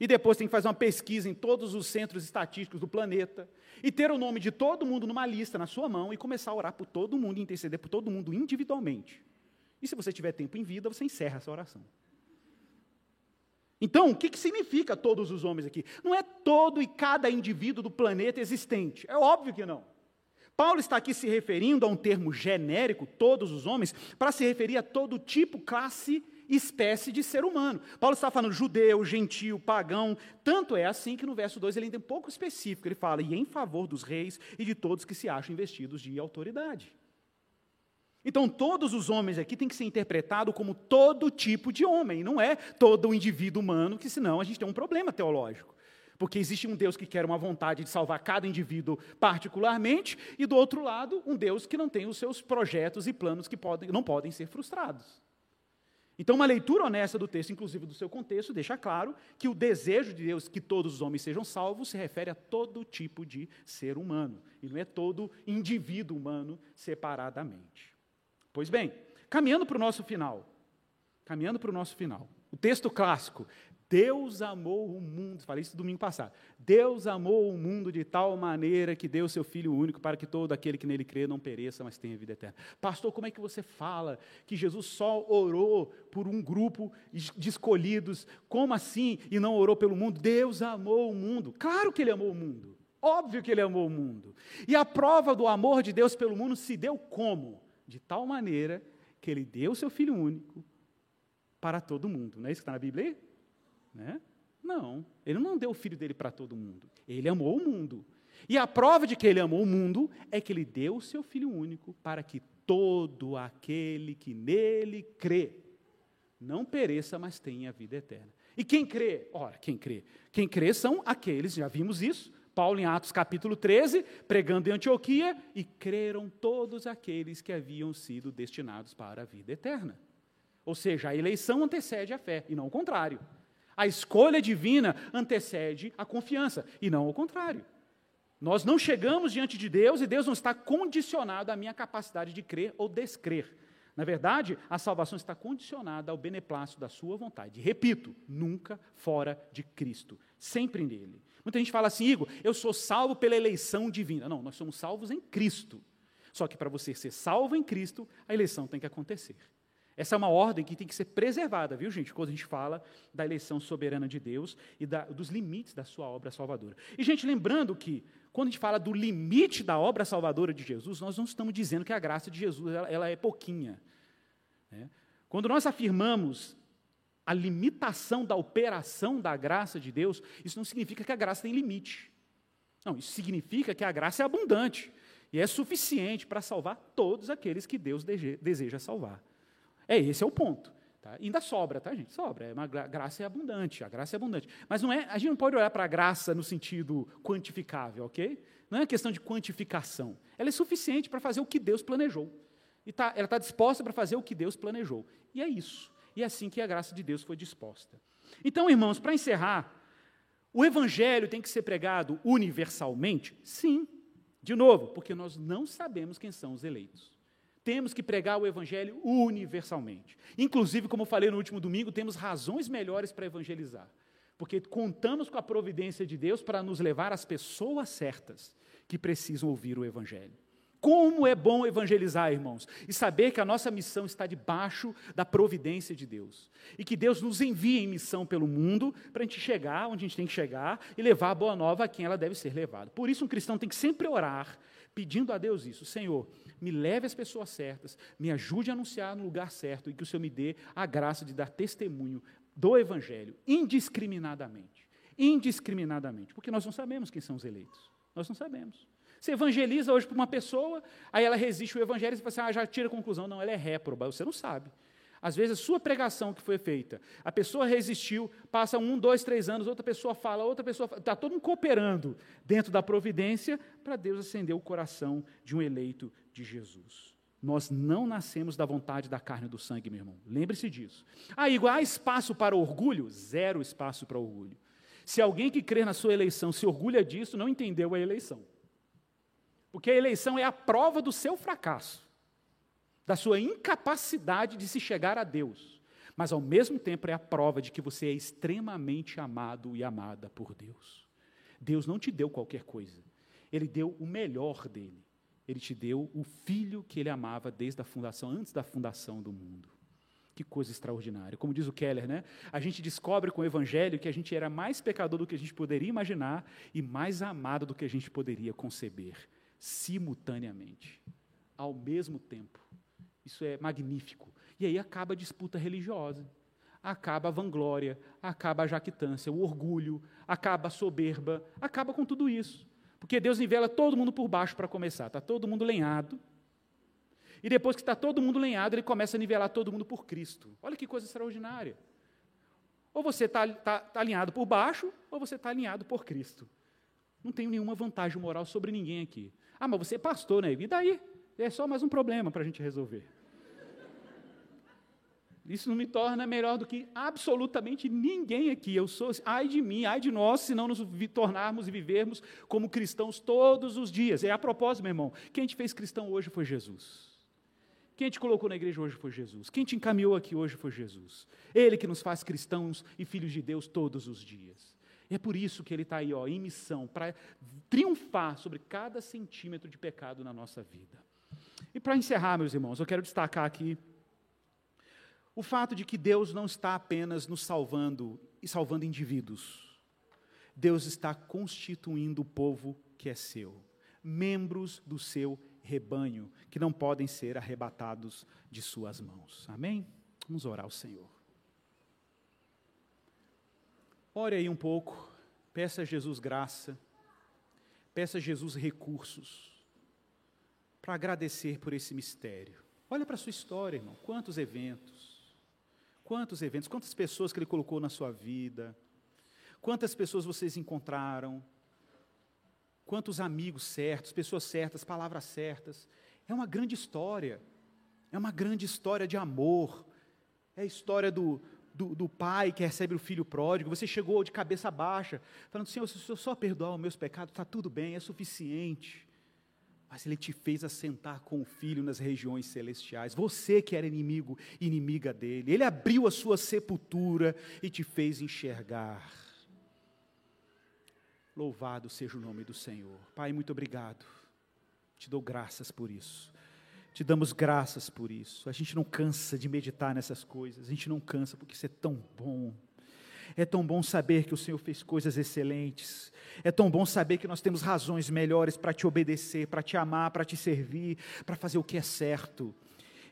S1: E depois tem que fazer uma pesquisa em todos os centros estatísticos do planeta. E ter o nome de todo mundo numa lista na sua mão e começar a orar por todo mundo e interceder por todo mundo individualmente. E se você tiver tempo em vida, você encerra essa oração. Então, o que, que significa todos os homens aqui? Não é todo e cada indivíduo do planeta existente. É óbvio que não. Paulo está aqui se referindo a um termo genérico, todos os homens, para se referir a todo tipo, classe espécie de ser humano. Paulo está falando judeu, gentio, pagão. Tanto é assim que no verso 2 ele ainda é um pouco específico. Ele fala, e em favor dos reis e de todos que se acham investidos de autoridade. Então, todos os homens aqui têm que ser interpretados como todo tipo de homem, não é todo indivíduo humano, que senão a gente tem um problema teológico. Porque existe um Deus que quer uma vontade de salvar cada indivíduo particularmente, e do outro lado, um Deus que não tem os seus projetos e planos que podem, não podem ser frustrados. Então, uma leitura honesta do texto, inclusive do seu contexto, deixa claro que o desejo de Deus que todos os homens sejam salvos se refere a todo tipo de ser humano, e não é todo indivíduo humano separadamente. Pois bem, caminhando para o nosso final, caminhando para o nosso final, o texto clássico, Deus amou o mundo, falei isso domingo passado. Deus amou o mundo de tal maneira que deu seu Filho único para que todo aquele que nele crê não pereça, mas tenha vida eterna. Pastor, como é que você fala que Jesus só orou por um grupo de escolhidos? Como assim? E não orou pelo mundo? Deus amou o mundo. Claro que ele amou o mundo. Óbvio que ele amou o mundo. E a prova do amor de Deus pelo mundo se deu como? De tal maneira que ele deu seu Filho único para todo mundo. Não é isso que está na Bíblia aí? Né? Não, ele não deu o filho dele para todo mundo. Ele amou o mundo. E a prova de que ele amou o mundo é que ele deu o seu filho único para que todo aquele que nele crê não pereça, mas tenha vida eterna. E quem crê? Ora, quem crê? Quem crê são aqueles, já vimos isso, Paulo em Atos capítulo 13, pregando em Antioquia, e creram todos aqueles que haviam sido destinados para a vida eterna. Ou seja, a eleição antecede a fé, e não o contrário. A escolha divina antecede a confiança, e não o contrário. Nós não chegamos diante de Deus e Deus não está condicionado à minha capacidade de crer ou descrer. Na verdade, a salvação está condicionada ao beneplácito da sua vontade. Repito, nunca fora de Cristo, sempre nele. Muita gente fala assim, Igor, eu sou salvo pela eleição divina. Não, nós somos salvos em Cristo. Só que para você ser salvo em Cristo, a eleição tem que acontecer. Essa é uma ordem que tem que ser preservada, viu, gente? Quando a gente fala da eleição soberana de Deus e da, dos limites da sua obra salvadora. E, gente, lembrando que, quando a gente fala do limite da obra salvadora de Jesus, nós não estamos dizendo que a graça de Jesus ela, ela é pouquinha. Né? Quando nós afirmamos a limitação da operação da graça de Deus, isso não significa que a graça tem limite. Não, isso significa que a graça é abundante e é suficiente para salvar todos aqueles que Deus deseja salvar. É esse é o ponto. Tá? ainda sobra, tá, gente? Sobra. É uma graça é abundante, a graça é abundante. Mas não é, a gente não pode olhar para a graça no sentido quantificável, ok? Não é questão de quantificação. Ela é suficiente para fazer o que Deus planejou. E tá, ela está disposta para fazer o que Deus planejou. E é isso. E é assim que a graça de Deus foi disposta. Então, irmãos, para encerrar, o evangelho tem que ser pregado universalmente? Sim. De novo, porque nós não sabemos quem são os eleitos temos que pregar o Evangelho universalmente. Inclusive, como falei no último domingo, temos razões melhores para evangelizar. Porque contamos com a providência de Deus para nos levar às pessoas certas que precisam ouvir o Evangelho. Como é bom evangelizar, irmãos, e saber que a nossa missão está debaixo da providência de Deus. E que Deus nos envia em missão pelo mundo para a gente chegar onde a gente tem que chegar e levar a boa nova a quem ela deve ser levada. Por isso, um cristão tem que sempre orar, pedindo a Deus isso: Senhor, me leve às pessoas certas, me ajude a anunciar no lugar certo e que o Senhor me dê a graça de dar testemunho do Evangelho, indiscriminadamente. Indiscriminadamente, porque nós não sabemos quem são os eleitos. Nós não sabemos. Você evangeliza hoje para uma pessoa, aí ela resiste ao evangelho e você fala assim, ah, já tira a conclusão. Não, ela é réproba, você não sabe. Às vezes a sua pregação que foi feita, a pessoa resistiu, passa um, dois, três anos, outra pessoa fala, outra pessoa está todo mundo cooperando dentro da providência para Deus acender o coração de um eleito de Jesus. Nós não nascemos da vontade da carne e do sangue, meu irmão. Lembre-se disso. Ah, igual há espaço para orgulho? Zero espaço para orgulho. Se alguém que crê na sua eleição se orgulha disso, não entendeu a eleição. Porque a eleição é a prova do seu fracasso, da sua incapacidade de se chegar a Deus. Mas ao mesmo tempo é a prova de que você é extremamente amado e amada por Deus. Deus não te deu qualquer coisa, Ele deu o melhor dele. Ele te deu o filho que ele amava desde a fundação, antes da fundação do mundo. Que coisa extraordinária. Como diz o Keller, né? A gente descobre com o evangelho que a gente era mais pecador do que a gente poderia imaginar e mais amado do que a gente poderia conceber, simultaneamente, ao mesmo tempo. Isso é magnífico. E aí acaba a disputa religiosa, acaba a vanglória, acaba a jactância, o orgulho, acaba a soberba, acaba com tudo isso. Porque Deus nivela todo mundo por baixo para começar. Está todo mundo lenhado. E depois que está todo mundo lenhado, ele começa a nivelar todo mundo por Cristo. Olha que coisa extraordinária. Ou você está tá, tá alinhado por baixo, ou você está alinhado por Cristo. Não tenho nenhuma vantagem moral sobre ninguém aqui. Ah, mas você é pastor, né? E daí? É só mais um problema para a gente resolver. Isso não me torna melhor do que absolutamente ninguém aqui. Eu sou, ai de mim, ai de nós, se não nos tornarmos e vivermos como cristãos todos os dias. É a propósito, meu irmão. Quem te fez cristão hoje foi Jesus. Quem te colocou na igreja hoje foi Jesus. Quem te encaminhou aqui hoje foi Jesus. Ele que nos faz cristãos e filhos de Deus todos os dias. E é por isso que ele está aí, ó, em missão, para triunfar sobre cada centímetro de pecado na nossa vida. E para encerrar, meus irmãos, eu quero destacar aqui o fato de que Deus não está apenas nos salvando e salvando indivíduos. Deus está constituindo o povo que é seu, membros do seu rebanho, que não podem ser arrebatados de suas mãos. Amém? Vamos orar ao Senhor. Ore aí um pouco, peça a Jesus graça, peça a Jesus recursos para agradecer por esse mistério. Olha para a sua história, irmão, quantos eventos, Quantos eventos, quantas pessoas que Ele colocou na sua vida, quantas pessoas vocês encontraram, quantos amigos certos, pessoas certas, palavras certas. É uma grande história, é uma grande história de amor, é a história do, do, do pai que recebe o filho pródigo, você chegou de cabeça baixa, falando: Senhor, se eu só perdoar os meus pecados, está tudo bem, é suficiente. Mas Ele te fez assentar com o Filho nas regiões celestiais. Você que era inimigo, inimiga dele. Ele abriu a sua sepultura e te fez enxergar. Louvado seja o nome do Senhor. Pai, muito obrigado. Te dou graças por isso. Te damos graças por isso. A gente não cansa de meditar nessas coisas. A gente não cansa porque isso é tão bom. É tão bom saber que o Senhor fez coisas excelentes. É tão bom saber que nós temos razões melhores para te obedecer, para te amar, para te servir, para fazer o que é certo.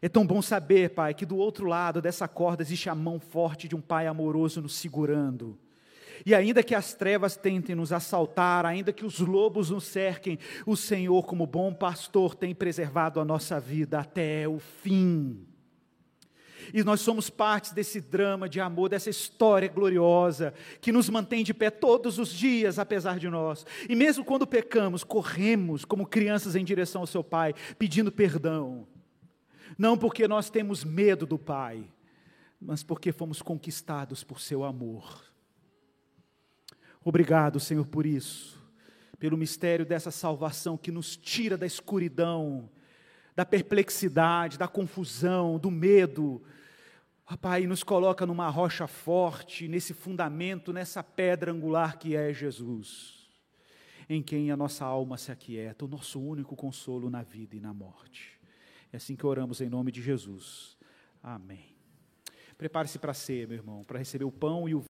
S1: É tão bom saber, Pai, que do outro lado dessa corda existe a mão forte de um Pai amoroso nos segurando. E ainda que as trevas tentem nos assaltar, ainda que os lobos nos cerquem, o Senhor, como bom pastor, tem preservado a nossa vida até o fim. E nós somos partes desse drama de amor, dessa história gloriosa, que nos mantém de pé todos os dias, apesar de nós. E mesmo quando pecamos, corremos como crianças em direção ao seu Pai, pedindo perdão. Não porque nós temos medo do Pai, mas porque fomos conquistados por seu amor. Obrigado, Senhor, por isso, pelo mistério dessa salvação que nos tira da escuridão, da perplexidade, da confusão, do medo. Oh, Pai, nos coloca numa rocha forte, nesse fundamento, nessa pedra angular que é Jesus, em quem a nossa alma se aquieta, o nosso único consolo na vida e na morte. É assim que oramos em nome de Jesus. Amém. Prepare-se para ser, meu irmão, para receber o pão e o